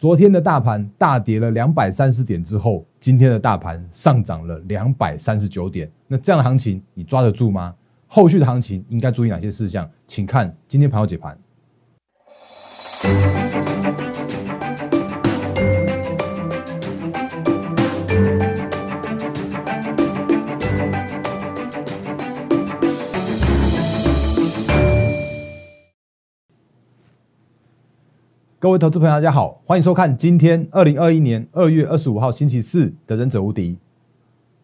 昨天的大盘大跌了两百三十点之后，今天的大盘上涨了两百三十九点。那这样的行情你抓得住吗？后续的行情应该注意哪些事项？请看今天盘后解盘。各位投资朋友，大家好，欢迎收看今天二零二一年二月二十五号星期四的《忍者无敌》，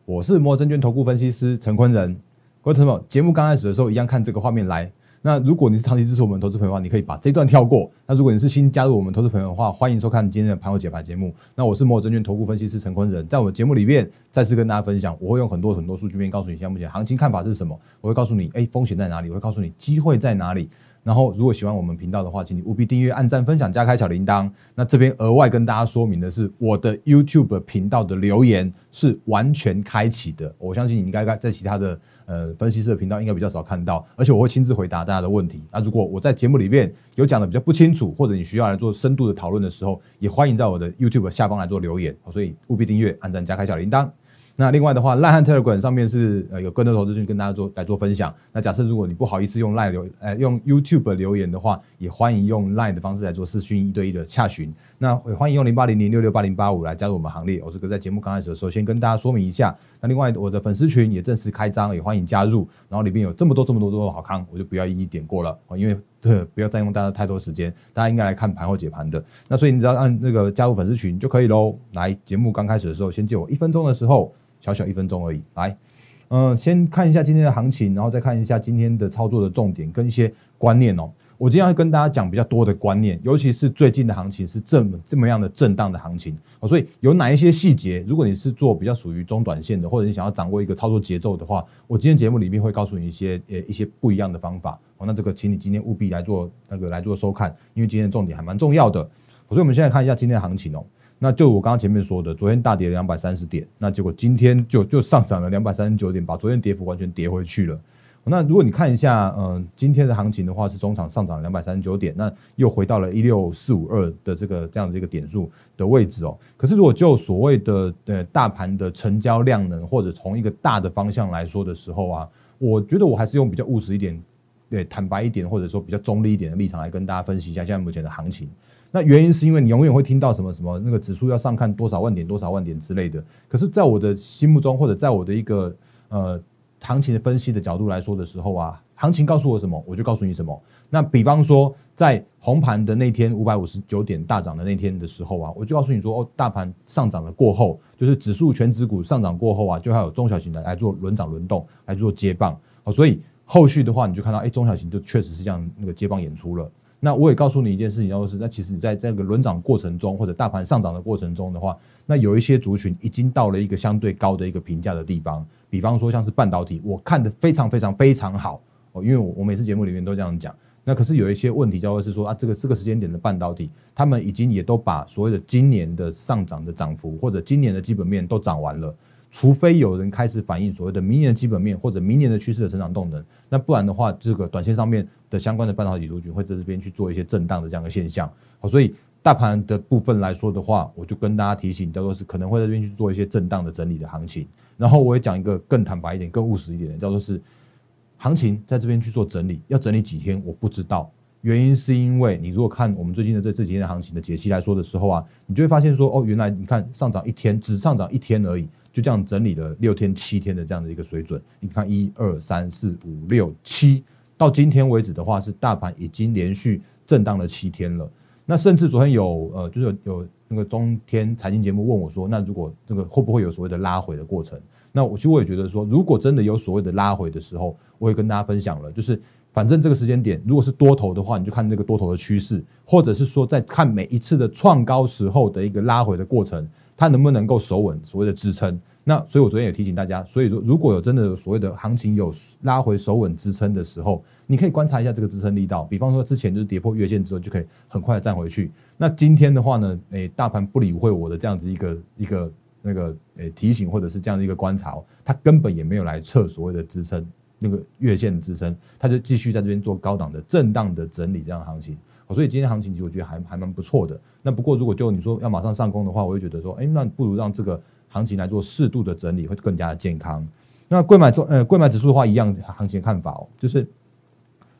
我是摩证券投顾分析师陈坤仁。各位朋友，节目刚开始的时候一样看这个画面来。那如果你是长期支持我们投资朋友的话，你可以把这段跳过。那如果你是新加入我们投资朋友的话，欢迎收看今天的盘后解盘节目。那我是摩证券投顾分析师陈坤仁，在我的节目里面再次跟大家分享，我会用很多很多数据面告诉你，现在目前行情看法是什么。我会告诉你，哎，风险在哪里？我会告诉你机会在哪里。然后，如果喜欢我们频道的话，请你务必订阅、按赞、分享、加开小铃铛。那这边额外跟大家说明的是，我的 YouTube 频道的留言是完全开启的。我相信你应该在其他的呃分析师的频道应该比较少看到，而且我会亲自回答大家的问题。那如果我在节目里面有讲的比较不清楚，或者你需要来做深度的讨论的时候，也欢迎在我的 YouTube 下方来做留言。所以务必订阅、按赞、加开小铃铛。那另外的话，赖汉 Telegram 上面是呃有更多投资讯跟大家做来做分享。那假设如果你不好意思用赖留，呃用 YouTube 留言的话，也欢迎用赖的方式来做视讯一对一的洽询。那也欢迎用零八零零六六八零八五来加入我们行列。我这个在节目刚开始的时候先跟大家说明一下。那另外我的粉丝群也正式开张，也欢迎加入。然后里面有这么多这么多多好康，我就不要一一点过了因为这不要占用大家太多时间，大家应该来看盘后解盘的。那所以你只要按那个加入粉丝群就可以喽。来节目刚开始的时候，先借我一分钟的时候。小小一分钟而已，来，嗯，先看一下今天的行情，然后再看一下今天的操作的重点跟一些观念哦。我今天要跟大家讲比较多的观念，尤其是最近的行情是这么这么样的震荡的行情哦，所以有哪一些细节，如果你是做比较属于中短线的，或者你想要掌握一个操作节奏的话，我今天节目里面会告诉你一些呃一些不一样的方法哦。那这个，请你今天务必来做那个来做收看，因为今天的重点还蛮重要的。所以我们现在看一下今天的行情哦。那就我刚刚前面说的，昨天大跌两百三十点，那结果今天就就上涨了两百三十九点，把昨天跌幅完全跌回去了。那如果你看一下，嗯，今天的行情的话，是中场上涨两百三十九点，那又回到了一六四五二的这个这样的一个点数的位置哦。可是如果就所谓的呃大盘的成交量能，或者从一个大的方向来说的时候啊，我觉得我还是用比较务实一点、对坦白一点，或者说比较中立一点的立场来跟大家分析一下现在目前的行情。那原因是因为你永远会听到什么什么那个指数要上看多少万点多少万点之类的。可是，在我的心目中，或者在我的一个呃行情的分析的角度来说的时候啊，行情告诉我什么，我就告诉你什么。那比方说，在红盘的那天五百五十九点大涨的那天的时候啊，我就告诉你说，哦，大盘上涨了过后，就是指数全指股上涨过后啊，就还有中小型的来做轮涨轮动来做接棒。哦，所以后续的话，你就看到，哎，中小型就确实是这样那个接棒演出了。那我也告诉你一件事情，就是那其实你在这个轮涨过程中，或者大盘上涨的过程中的话，那有一些族群已经到了一个相对高的一个评价的地方。比方说像是半导体，我看的非常非常非常好哦，因为我我每次节目里面都这样讲。那可是有一些问题，叫做是说啊，这个这个时间点的半导体，他们已经也都把所谓的今年的上涨的涨幅，或者今年的基本面都涨完了。除非有人开始反映所谓的明年的基本面或者明年的趋势的成长动能，那不然的话，这个短线上面的相关的半导体族群会在这边去做一些震荡的这样的现象。好，所以大盘的部分来说的话，我就跟大家提醒，叫做是可能会在这边去做一些震荡的整理的行情。然后我也讲一个更坦白一点、更务实一点的，叫做是行情在这边去做整理，要整理几天我不知道。原因是因为你如果看我们最近的这这几天的行情的解析来说的时候啊，你就会发现说，哦，原来你看上涨一天，只上涨一天而已。就这样整理了六天七天的这样的一个水准，你看一二三四五六七，到今天为止的话，是大盘已经连续震荡了七天了。那甚至昨天有呃，就是有那个中天财经节目问我说，那如果这个会不会有所谓的拉回的过程？那我其实我也觉得说，如果真的有所谓的拉回的时候，我也跟大家分享了，就是反正这个时间点，如果是多头的话，你就看这个多头的趋势，或者是说在看每一次的创高时候的一个拉回的过程。它能不能够守稳所谓的支撑？那所以我昨天也提醒大家，所以说如果有真的有所谓的行情有拉回守稳支撑的时候，你可以观察一下这个支撑力道。比方说之前就是跌破月线之后，就可以很快的站回去。那今天的话呢，诶，大盘不理会我的这样子一个一个那个诶提醒或者是这样的一个观察，它根本也没有来测所谓的支撑那个月线的支撑，它就继续在这边做高档的震荡的整理这样行情。所以今天行情其实我觉得还还蛮不错的。那不过如果就你说要马上上攻的话，我就觉得说，哎，那不如让这个行情来做适度的整理，会更加的健康。那贵买中呃贵买指数的话，一样行情看法哦，就是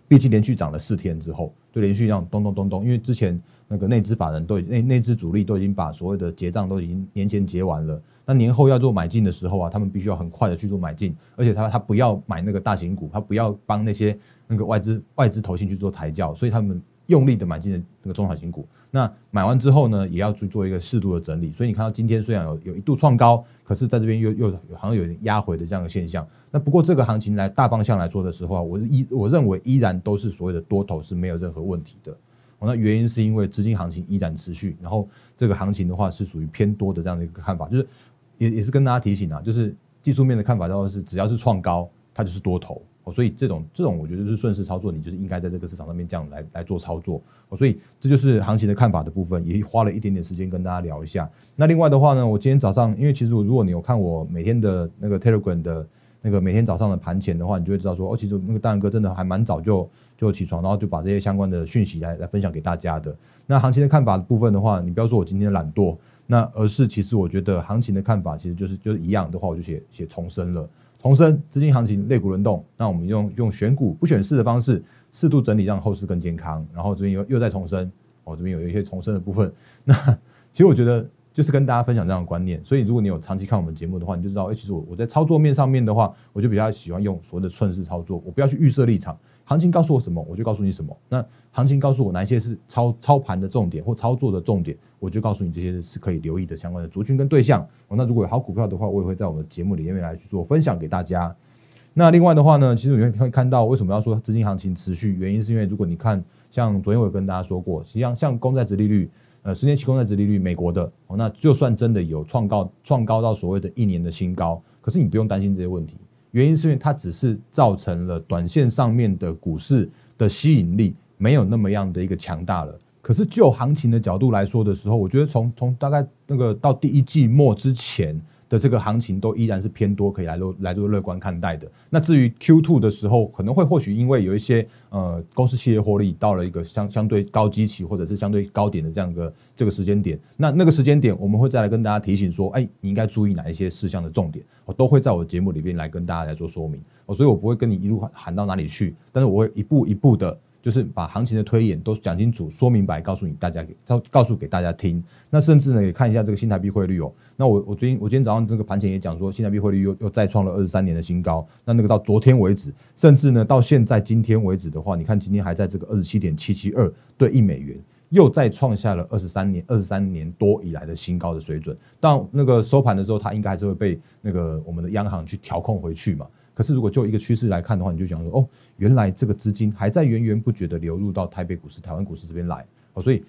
毕竟连续涨了四天之后，就连续这样咚咚咚咚，因为之前那个内资法人都已内内资主力都已经把所有的结账都已经年前结完了。那年后要做买进的时候啊，他们必须要很快的去做买进，而且他他不要买那个大型股，他不要帮那些那个外资外资投信去做抬轿，所以他们用力的买进的那个中小型股。那买完之后呢，也要去做一个适度的整理。所以你看到今天虽然有有一度创高，可是在这边又又好像有点压回的这样的现象。那不过这个行情来大方向来说的时候啊，我依我认为依然都是所谓的多头是没有任何问题的。那原因是因为资金行情依然持续，然后这个行情的话是属于偏多的这样的一个看法，就是。也也是跟大家提醒啊，就是技术面的看法，到是只要是创高，它就是多头哦，所以这种这种我觉得是顺势操作，你就是应该在这个市场上面这样来来做操作哦，所以这就是行情的看法的部分，也花了一点点时间跟大家聊一下。那另外的话呢，我今天早上，因为其实如果你有看我每天的那个 Telegram 的那个每天早上的盘前的话，你就会知道说，哦，其实那个大然哥真的还蛮早就就起床，然后就把这些相关的讯息来来分享给大家的。那行情的看法的部分的话，你不要说我今天懒惰。那而是其实我觉得行情的看法其实就是就是一样的话，我就写写重生了。重生资金行情，类股轮动。那我们用用选股不选市的方式，适度整理，让后市更健康。然后这边又又在重生，哦，这边有一些重生的部分。那其实我觉得就是跟大家分享这样的观念。所以如果你有长期看我们节目的话，你就知道，哎，其实我我在操作面上面的话，我就比较喜欢用所谓的顺势操作，我不要去预设立场。行情告诉我什么，我就告诉你什么。那行情告诉我哪一些是操操盘的重点或操作的重点，我就告诉你这些是可以留意的相关的族群跟对象。哦，那如果有好股票的话，我也会在我们的节目里面来去做分享给大家。那另外的话呢，其实你会会看到为什么要说资金行情持续，原因是因为如果你看像昨天我有跟大家说过，实际上像公债值利率，呃，十年期公债值利率，美国的哦，那就算真的有创高创高到所谓的一年的新高，可是你不用担心这些问题。原因是因为它只是造成了短线上面的股市的吸引力没有那么样的一个强大了。可是就行情的角度来说的时候，我觉得从从大概那个到第一季末之前。的这个行情都依然是偏多，可以来做来做乐观看待的。那至于 Q two 的时候，可能会或许因为有一些呃公司企业获利到了一个相相对高基期或者是相对高点的这样一个这个时间点，那那个时间点我们会再来跟大家提醒说，哎，你应该注意哪一些事项的重点，我都会在我的节目里边来跟大家来做说明。所以我不会跟你一路喊到哪里去，但是我会一步一步的。就是把行情的推演都讲清楚、说明白，告诉你大家给告告诉给大家听。那甚至呢，也看一下这个新台币汇率哦。那我我最近我今天早上这个盘前也讲说，新台币汇率又又再创了二十三年的新高。那那个到昨天为止，甚至呢到现在今天为止的话，你看今天还在这个二十七点七七二对一美元，又再创下了二十三年二十三年多以来的新高的水准。到那个收盘的时候，它应该还是会被那个我们的央行去调控回去嘛。可是，如果就一个趋势来看的话，你就讲说，哦，原来这个资金还在源源不绝的流入到台北股市、台湾股市这边来，哦，所以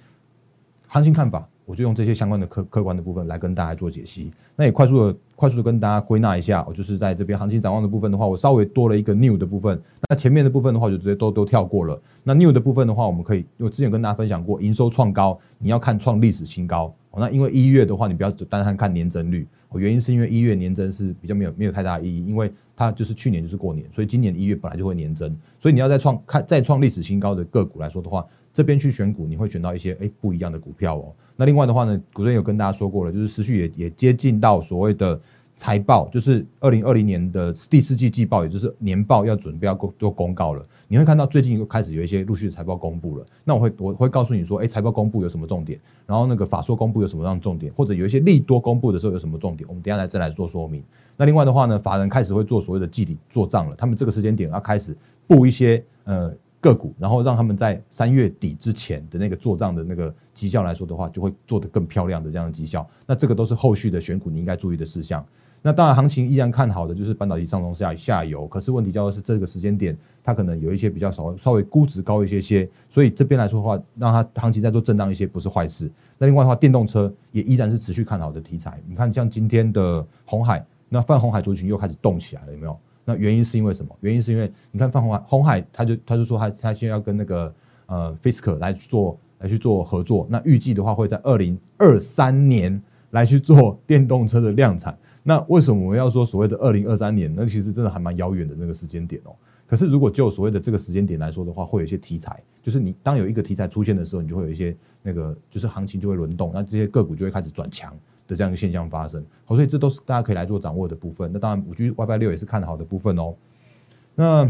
行情看法，我就用这些相关的客客观的部分来跟大家做解析。那也快速的、快速的跟大家归纳一下，我就是在这边行情展望的部分的话，我稍微多了一个 new 的部分。那前面的部分的话，就直接都都跳过了。那 new 的部分的话，我们可以，我之前跟大家分享过，营收创高，你要看创历史新高。哦，那因为一月的话，你不要单单看年增率，哦，原因是因为一月年增是比较没有没有太大意义，因为它就是去年就是过年，所以今年一月本来就会年增，所以你要再创看再创历史新高的个股来说的话，这边去选股你会选到一些哎不一样的股票哦。那另外的话呢，古人有跟大家说过了，就是时序也也接近到所谓的财报，就是二零二零年的第四季季报，也就是年报要准备要公做公告了。你会看到最近又开始有一些陆续的财报公布了，那我会我会告诉你说，哎，财报公布有什么重点，然后那个法说公布有什么样的重点，或者有一些利多公布的时候有什么重点，我们等下来再来做说明。那另外的话呢，法人开始会做所谓的季底做账了，他们这个时间点要开始布一些呃个股，然后让他们在三月底之前的那个做账的那个绩效来说的话，就会做得更漂亮的这样的绩效。那这个都是后续的选股你应该注意的事项。那当然，行情依然看好的就是半导体上中下下游，可是问题叫做是这个时间点，它可能有一些比较少稍微估值高一些些，所以这边来说的话，让它行情再做震荡一些不是坏事。那另外的话，电动车也依然是持续看好的题材。你看，像今天的红海。那泛红海族群又开始动起来了，有没有？那原因是因为什么？原因是因为你看泛红海，红海他就他就说他他现在要跟那个呃 Fisker 来做来去做合作，那预计的话会在二零二三年来去做电动车的量产。那为什么我们要说所谓的二零二三年？那其实真的还蛮遥远的那个时间点哦。可是如果就所谓的这个时间点来说的话，会有一些题材，就是你当有一个题材出现的时候，你就会有一些那个就是行情就会轮动，那这些个股就会开始转强的这样一个现象发生。好，所以这都是大家可以来做掌握的部分。那当然，五 G WiFi 六也是看好的部分哦。那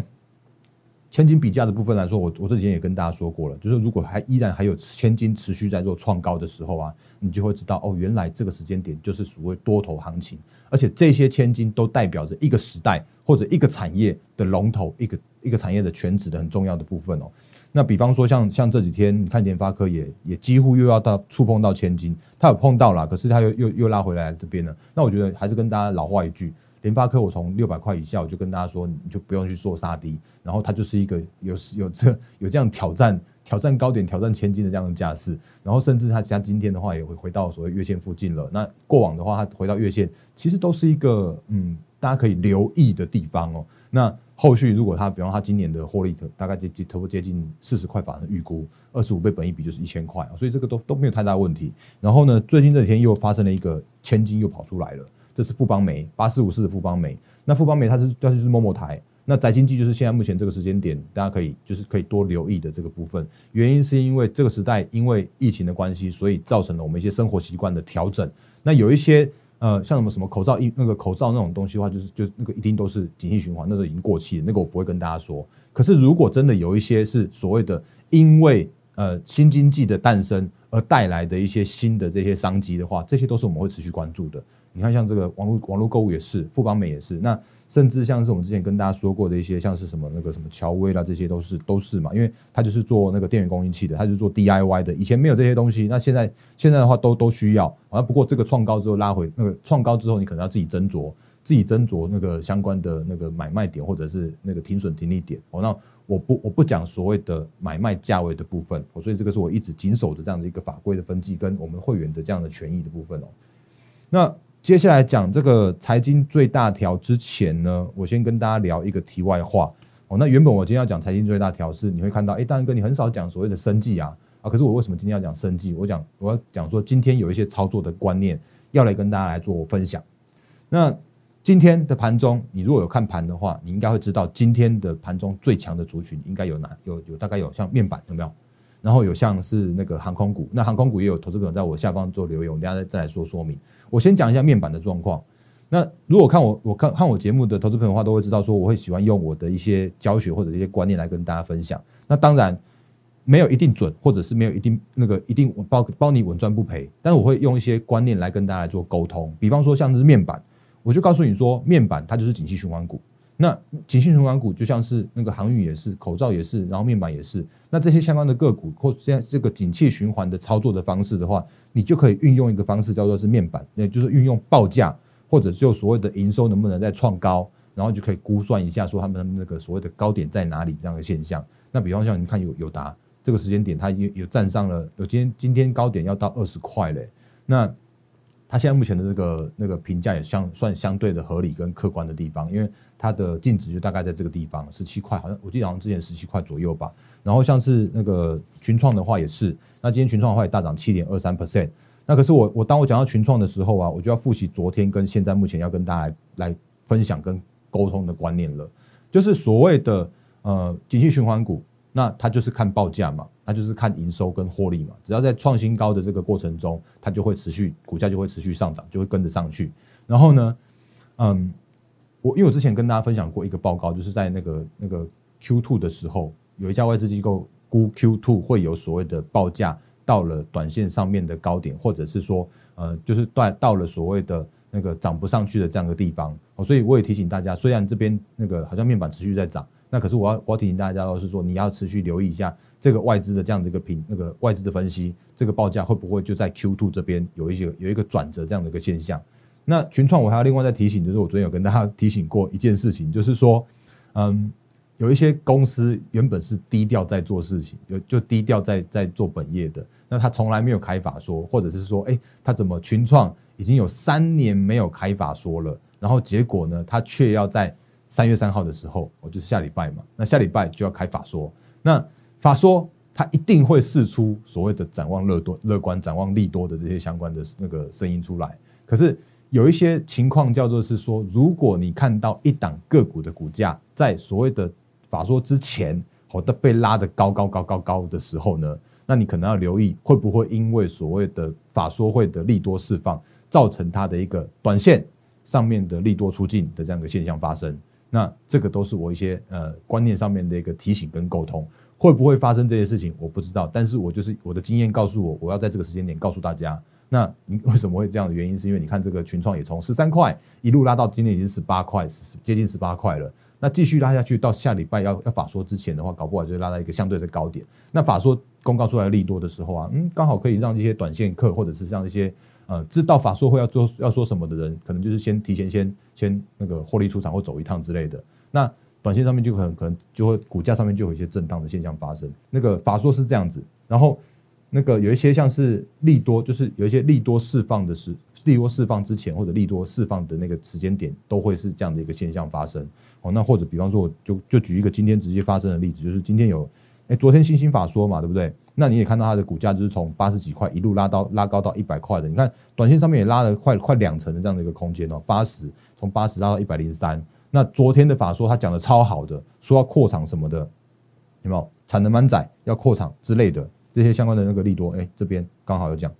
千金比价的部分来说，我我这几天也跟大家说过了，就是如果还依然还有千金持续在做创高的时候啊，你就会知道哦，原来这个时间点就是所谓多头行情，而且这些千金都代表着一个时代或者一个产业的龙头，一个一个产业的全值的很重要的部分哦。那比方说像像这几天，你看联发科也也几乎又要到触碰到千金，它有碰到了，可是它又又又拉回来这边了。那我觉得还是跟大家老话一句。联发科，我从六百块以下，我就跟大家说，你就不用去做杀低，然后它就是一个有有这 有这样挑战挑战高点、挑战千金的这样的架势，然后甚至它像今天的话，也会回到所谓月线附近了。那过往的话，它回到月线，其实都是一个嗯，大家可以留意的地方哦。那后续如果它，比方它今年的获利大概接接差不多接近四十块法的预估，二十五倍本一比就是一千块所以这个都都没有太大问题。然后呢，最近这几天又发生了一个千金又跑出来了。这是富邦煤八四五四的富邦煤，那富邦煤它是它就是某某台，那宅经济就是现在目前这个时间点，大家可以就是可以多留意的这个部分。原因是因为这个时代因为疫情的关系，所以造成了我们一些生活习惯的调整。那有一些呃像什么什么口罩一那个口罩那种东西的话，就是就那个一定都是景气循环，那都已经过气了，那个我不会跟大家说。可是如果真的有一些是所谓的因为呃新经济的诞生而带来的一些新的这些商机的话，这些都是我们会持续关注的。你看，像这个网络网络购物也是，富邦美也是，那甚至像是我们之前跟大家说过的一些，像是什么那个什么乔威啦，这些都是都是嘛，因为它就是做那个电源供应器的，它就是做 DIY 的，以前没有这些东西，那现在现在的话都都需要啊。不过这个创高之后拉回，那个创高之后你可能要自己斟酌，自己斟酌那个相关的那个买卖点或者是那个停损停利点。哦，那我不我不讲所谓的买卖价位的部分，哦，所以这个是我一直谨守的这样的一个法规的分际跟我们会员的这样的权益的部分哦。那接下来讲这个财经最大条之前呢，我先跟大家聊一个题外话哦。那原本我今天要讲财经最大条是，你会看到，哎，大然哥你很少讲所谓的生计啊啊，可是我为什么今天要讲生计？我讲我要讲说，今天有一些操作的观念要来跟大家来做分享。那今天的盘中，你如果有看盘的话，你应该会知道今天的盘中最强的族群应该有哪有有大概有像面板有没有？然后有像是那个航空股，那航空股也有投资朋友在我下方做留言，我等下再再来说说明。我先讲一下面板的状况。那如果看我我看看我节目的投资朋友的话，都会知道说我会喜欢用我的一些教学或者一些观念来跟大家分享。那当然没有一定准，或者是没有一定那个一定包包你稳赚不赔，但是我会用一些观念来跟大家来做沟通。比方说像是面板，我就告诉你说，面板它就是景气循环股。那景气循环股就像是那个航运也是，口罩也是，然后面板也是。那这些相关的个股或现在这个景气循环的操作的方式的话，你就可以运用一个方式叫做是面板，也就是运用报价或者就所谓的营收能不能再创高，然后就可以估算一下说他们那个所谓的高点在哪里这样的现象。那比方像你看有有达这个时间点，它已经有站上了，有今天今天高点要到二十块嘞。那它现在目前的这个那个评价也相算相对的合理跟客观的地方，因为。它的净值就大概在这个地方，十七块，好像我记得好像之前十七块左右吧。然后像是那个群创的话也是，那今天群创的话也大涨七点二三 percent。那可是我我当我讲到群创的时候啊，我就要复习昨天跟现在目前要跟大家来分享跟沟通的观念了，就是所谓的呃景气循环股，那它就是看报价嘛，它就是看营收跟获利嘛，只要在创新高的这个过程中，它就会持续股价就会持续上涨，就会跟着上去。然后呢，嗯。我因为我之前跟大家分享过一个报告，就是在那个那个 Q two 的时候，有一家外资机构估 Q two 会有所谓的报价到了短线上面的高点，或者是说呃，就是到到了所谓的那个涨不上去的这样的地方。哦，所以我也提醒大家，虽然这边那个好像面板持续在涨，那可是我要我要提醒大家，都是说你要持续留意一下这个外资的这样的一个评那个外资的分析，这个报价会不会就在 Q two 这边有一些有一个转折这样的一个现象。那群创我还要另外再提醒，就是我昨天有跟大家提醒过一件事情，就是说，嗯，有一些公司原本是低调在做事情，就就低调在在做本业的，那他从来没有开法说，或者是说，哎，他怎么群创已经有三年没有开法说了，然后结果呢，他却要在三月三号的时候，我就是下礼拜嘛，那下礼拜就要开法说，那法说他一定会试出所谓的展望乐多乐观、展望利多的这些相关的那个声音出来，可是。有一些情况叫做是说，如果你看到一档个股的股价在所谓的法说之前，好的被拉的高高高高高的时候呢，那你可能要留意会不会因为所谓的法说会的利多释放，造成它的一个短线上面的利多出尽的这样一个现象发生。那这个都是我一些呃观念上面的一个提醒跟沟通。会不会发生这些事情，我不知道。但是我就是我的经验告诉我，我要在这个时间点告诉大家。那你为什么会这样的原因，是因为你看这个群创也从十三块一路拉到今天已经十八块，接近十八块了。那继续拉下去，到下礼拜要要法说之前的话，搞不好就拉到一个相对的高点。那法说公告出来利多的时候啊，嗯，刚好可以让一些短线客或者是像一些呃知道法说会要做要说什么的人，可能就是先提前先先那个获利出场或走一趟之类的。那短线上面就可能可能就会股价上面就有一些震荡的现象发生。那个法说是这样子，然后那个有一些像是利多，就是有一些利多释放的时，利多释放之前或者利多释放的那个时间点，都会是这样的一个现象发生。哦，那或者比方说，就就举一个今天直接发生的例子，就是今天有，哎，昨天新兴法说嘛，对不对？那你也看到它的股价就是从八十几块一路拉到拉高到一百块的，你看短线上面也拉了快快两成的这样的一个空间哦，八十从八十拉到一百零三。那昨天的法说，他讲的超好的，说要扩厂什么的，有没有产能满载要扩厂之类的这些相关的那个利多？哎，这边刚好有讲，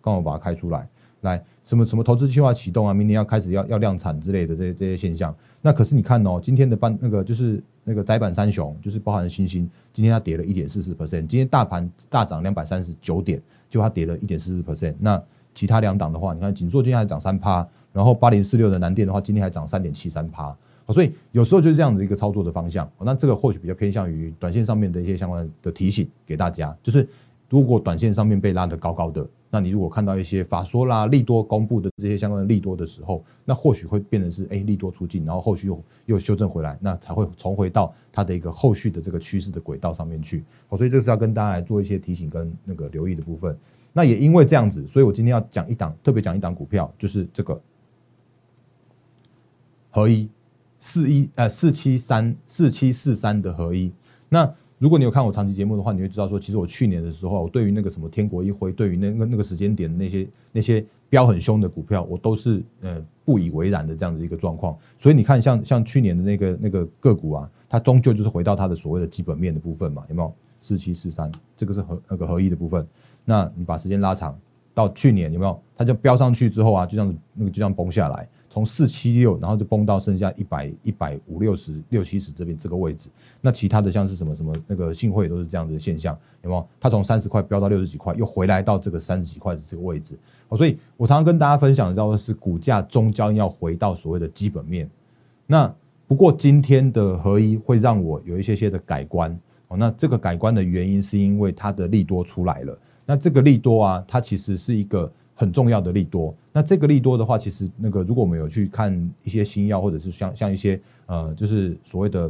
刚好把它开出来，来什么什么投资计划启动啊，明年要开始要要量产之类的这些这些现象。那可是你看哦，今天的半那个就是那个窄板三雄，就是包含星星，今天它跌了一点四四 percent，今天大盘大涨两百三十九点，就它跌了一点四四 percent。那其他两档的话，你看锦硕今天还涨三趴，然后八零四六的南电的话，今天还涨三点七三趴。所以有时候就是这样子一个操作的方向，那这个或许比较偏向于短线上面的一些相关的提醒给大家，就是如果短线上面被拉得高高的，那你如果看到一些法说啦利多公布的这些相关的利多的时候，那或许会变成是哎利多出尽，然后后续又又修正回来，那才会重回到它的一个后续的这个趋势的轨道上面去。好，所以这是要跟大家来做一些提醒跟那个留意的部分。那也因为这样子，所以我今天要讲一档特别讲一档股票，就是这个合一。四一呃四七三四七四三的合一，那如果你有看我长期节目的话，你会知道说，其实我去年的时候，我对于那个什么天国一辉，对于那个那个时间点的那些那些标很凶的股票，我都是呃不以为然的这样子一个状况。所以你看，像像去年的那个那个个股啊，它终究就是回到它的所谓的基本面的部分嘛，有没有？四七四三，这个是合那个合一的部分。那你把时间拉长到去年，有没有？它就飙上去之后啊，就这样子那个就这样崩下来。从四七六，然后就崩到剩下一百一百五六十六七十这边这个位置。那其他的像是什么什么那个信汇都是这样子的现象，有没有？它从三十块飙到六十几块，又回来到这个三十几块的这个位置。哦，所以我常常跟大家分享的到的是，股价终将要回到所谓的基本面。那不过今天的合一会让我有一些些的改观。哦，那这个改观的原因是因为它的利多出来了。那这个利多啊，它其实是一个。很重要的利多，那这个利多的话，其实那个如果我们有去看一些新药，或者是像像一些呃，就是所谓的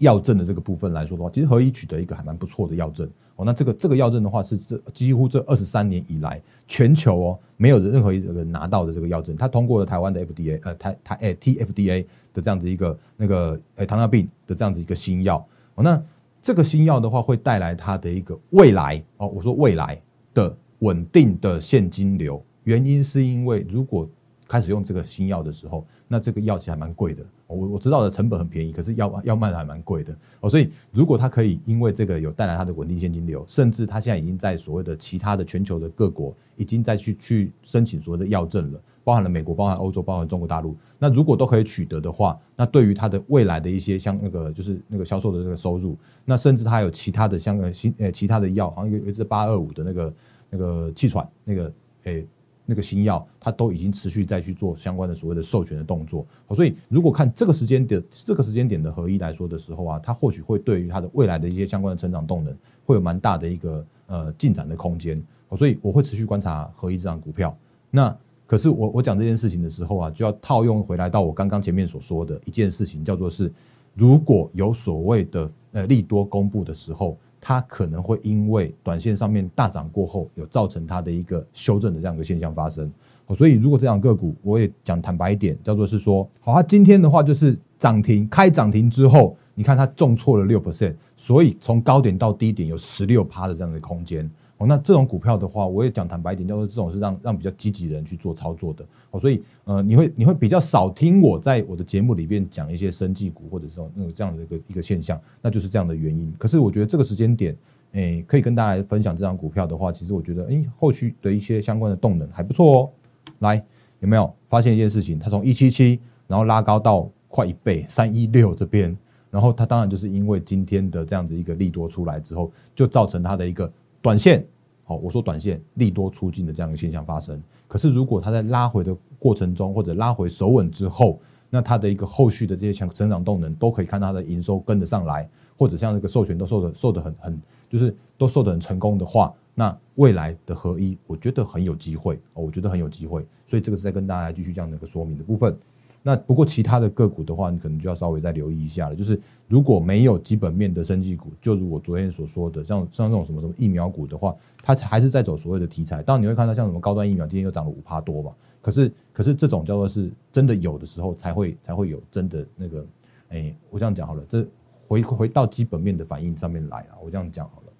药证的这个部分来说的话，其实合一取得一个还蛮不错的药证哦。那这个这个药证的话，是这几乎这二十三年以来，全球哦没有任何一个人拿到的这个药证，它通过了台湾的 FDA 呃台台诶 TFDA 的这样子一个那个诶糖尿病的这样子一个新药哦。那这个新药的话，会带来它的一个未来哦，我说未来的。稳定的现金流，原因是因为如果开始用这个新药的时候，那这个药其实还蛮贵的。我我知道的成本很便宜，可是药药卖的还蛮贵的哦。所以如果它可以因为这个有带来它的稳定现金流，甚至它现在已经在所谓的其他的全球的各国已经在去去申请所谓的药证了，包含了美国、包含欧洲、包含中国大陆。那如果都可以取得的话，那对于它的未来的一些像那个就是那个销售的这个收入，那甚至它有其他的像呃新呃其他的药，好像有有一支八二五的那个。那个气喘，那个诶，那个新药，它都已经持续在去做相关的所谓的授权的动作。所以如果看这个时间点，这个时间点的合一来说的时候啊，它或许会对于它的未来的一些相关的成长动能，会有蛮大的一个呃进展的空间。所以我会持续观察合一这张股票。那可是我我讲这件事情的时候啊，就要套用回来到我刚刚前面所说的一件事情，叫做是如果有所谓的呃利多公布的时候。它可能会因为短线上面大涨过后，有造成它的一个修正的这样一个现象发生。所以如果这样个股，我也讲坦白一点，叫做是说，好，它今天的话就是涨停开涨停之后，你看它重挫了六 percent，所以从高点到低点有十六趴的这样的空间。哦，那这种股票的话，我也讲坦白一点，叫做这种是让让比较积极的人去做操作的。哦，所以呃，你会你会比较少听我在我的节目里边讲一些生技股或者说那种这样的一个一个现象，那就是这样的原因。可是我觉得这个时间点，诶，可以跟大家分享这张股票的话，其实我觉得，诶，后续的一些相关的动能还不错哦。来，有没有发现一件事情？它从一七七，然后拉高到快一倍，三一六这边，然后它当然就是因为今天的这样子一个利多出来之后，就造成它的一个。短线，好，我说短线利多出尽的这样一个现象发生。可是如果它在拉回的过程中，或者拉回守稳之后，那它的一个后续的这些强成长动能都可以看它的营收跟得上来，或者像这个授权都受的受的很很，就是都受的很成功的话，那未来的合一，我觉得很有机会哦，我觉得很有机会。所以这个是在跟大家继续这样的一个说明的部分。那不过其他的个股的话，你可能就要稍微再留意一下了。就是如果没有基本面的生技股，就如我昨天所说的，像像这种什么什么疫苗股的话，它还是在走所谓的题材。当然你会看到像什么高端疫苗今天又涨了五趴多嘛。可是可是这种叫做是真的有的时候才会才会有真的那个，哎，我这样讲好了，这回回到基本面的反应上面来啊。我这样讲好了。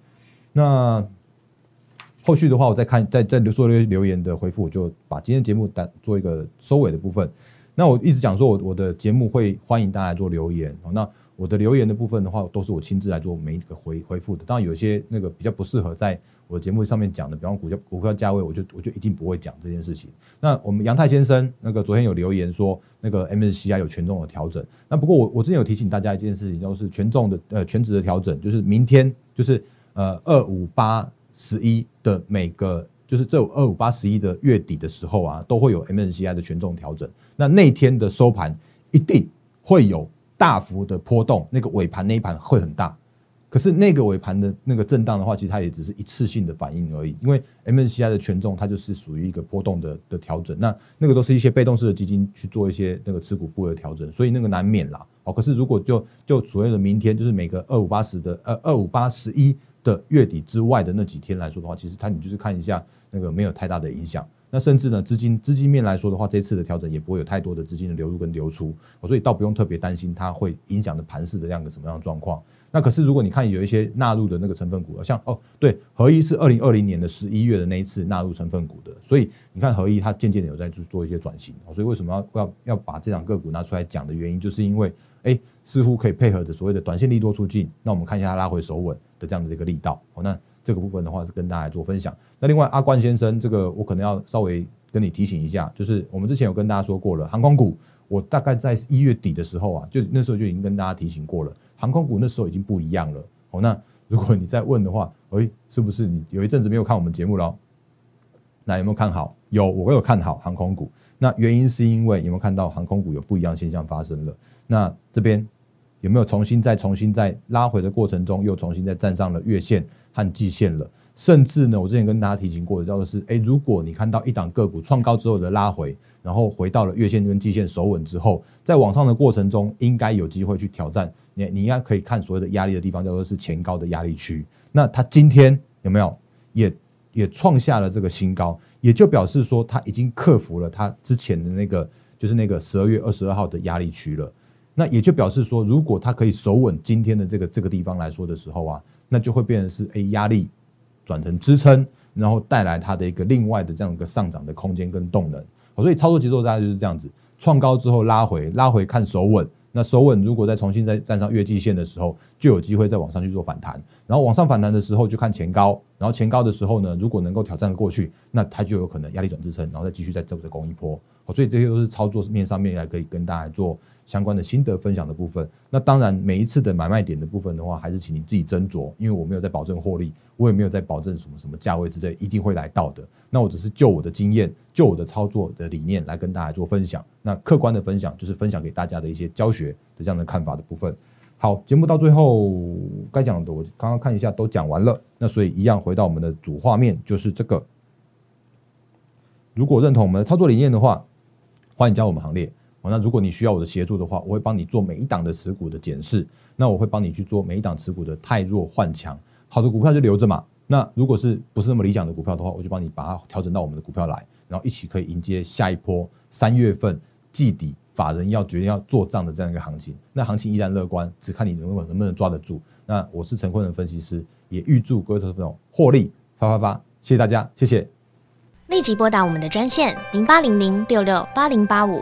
那后续的话，我再看再再留说留言的回复，我就把今天节目单做一个收尾的部分。那我一直讲说，我我的节目会欢迎大家做留言。那我的留言的部分的话，都是我亲自来做每一个回回复的。当然，有些那个比较不适合在我的节目上面讲的，比方股票股票价位，我就我就一定不会讲这件事情。那我们杨泰先生那个昨天有留言说，那个 MSCI 有权重的调整。那不过我我之前有提醒大家一件事情，就是权重的呃全值的调整，就是明天就是呃二五八十一的每个。就是这二五八十一的月底的时候啊，都会有 MSCI 的权重调整。那那天的收盘一定会有大幅的波动，那个尾盘那一盘会很大。可是那个尾盘的那个震荡的话，其实它也只是一次性的反应而已。因为 MSCI 的权重它就是属于一个波动的的调整，那那个都是一些被动式的基金去做一些那个持股部位的调整，所以那个难免啦。哦，可是如果就就所谓的明天，就是每个二五八十的呃二五八十一的月底之外的那几天来说的话，其实它你就是看一下。那个没有太大的影响，那甚至呢，资金资金面来说的话，这次的调整也不会有太多的资金的流入跟流出，所以倒不用特别担心它会影响的盘势的这样的什么样的状况。那可是如果你看有一些纳入的那个成分股，像哦对，合一是二零二零年的十一月的那一次纳入成分股的，所以你看合一它渐渐的有在做做一些转型，所以为什么要要要把这两个股拿出来讲的原因，就是因为哎似乎可以配合着所谓的短线利多出尽，那我们看一下它拉回手稳的这样的一个力道，好那。这个部分的话是跟大家做分享。那另外阿冠先生，这个我可能要稍微跟你提醒一下，就是我们之前有跟大家说过了，航空股，我大概在一月底的时候啊，就那时候就已经跟大家提醒过了，航空股那时候已经不一样了。哦，那如果你再问的话，哎，是不是你有一阵子没有看我们节目了？那有没有看好？有，我有看好航空股。那原因是因为有没有看到航空股有不一样现象发生了？那这边有没有重新再重新在拉回的过程中，又重新再站上了月线？和季线了，甚至呢，我之前跟大家提醒过的，叫做是，哎，如果你看到一档个股创高之后的拉回，然后回到了月线跟季线守稳之后，在往上的过程中，应该有机会去挑战你，你应该可以看所谓的压力的地方，叫做是前高的压力区。那它今天有没有也也创下了这个新高，也就表示说它已经克服了它之前的那个，就是那个十二月二十二号的压力区了。那也就表示说，如果它可以守稳今天的这个这个地方来说的时候啊。那就会变成是 A 压力转成支撑，然后带来它的一个另外的这样一个上涨的空间跟动能。所以操作节奏大概就是这样子：创高之后拉回，拉回看守稳。那守稳如果再重新再站上月季线的时候，就有机会再往上去做反弹。然后往上反弹的时候就看前高，然后前高的时候呢，如果能够挑战过去，那它就有可能压力转支撑，然后再继续再走着攻一波。所以这些都是操作面上面来可以跟大家做。相关的心得分享的部分，那当然每一次的买卖点的部分的话，还是请你自己斟酌，因为我没有在保证获利，我也没有在保证什么什么价位之类一定会来到的。那我只是就我的经验，就我的操作的理念来跟大家做分享。那客观的分享就是分享给大家的一些教学的这样的看法的部分。好，节目到最后该讲的我刚刚看一下都讲完了，那所以一样回到我们的主画面，就是这个。如果认同我们的操作理念的话，欢迎加入我们行列。那如果你需要我的协助的话，我会帮你做每一档的持股的检视，那我会帮你去做每一档持股的太弱换强，好的股票就留着嘛。那如果是不是那么理想的股票的话，我就帮你把它调整到我们的股票来，然后一起可以迎接下一波三月份季底法人要决定要做账的这样一个行情。那行情依然乐观，只看你能不能能不能抓得住。那我是陈坤的分析师，也预祝各位投资朋友获利。发发发，谢谢大家，谢谢。立即拨打我们的专线零八零零六六八零八五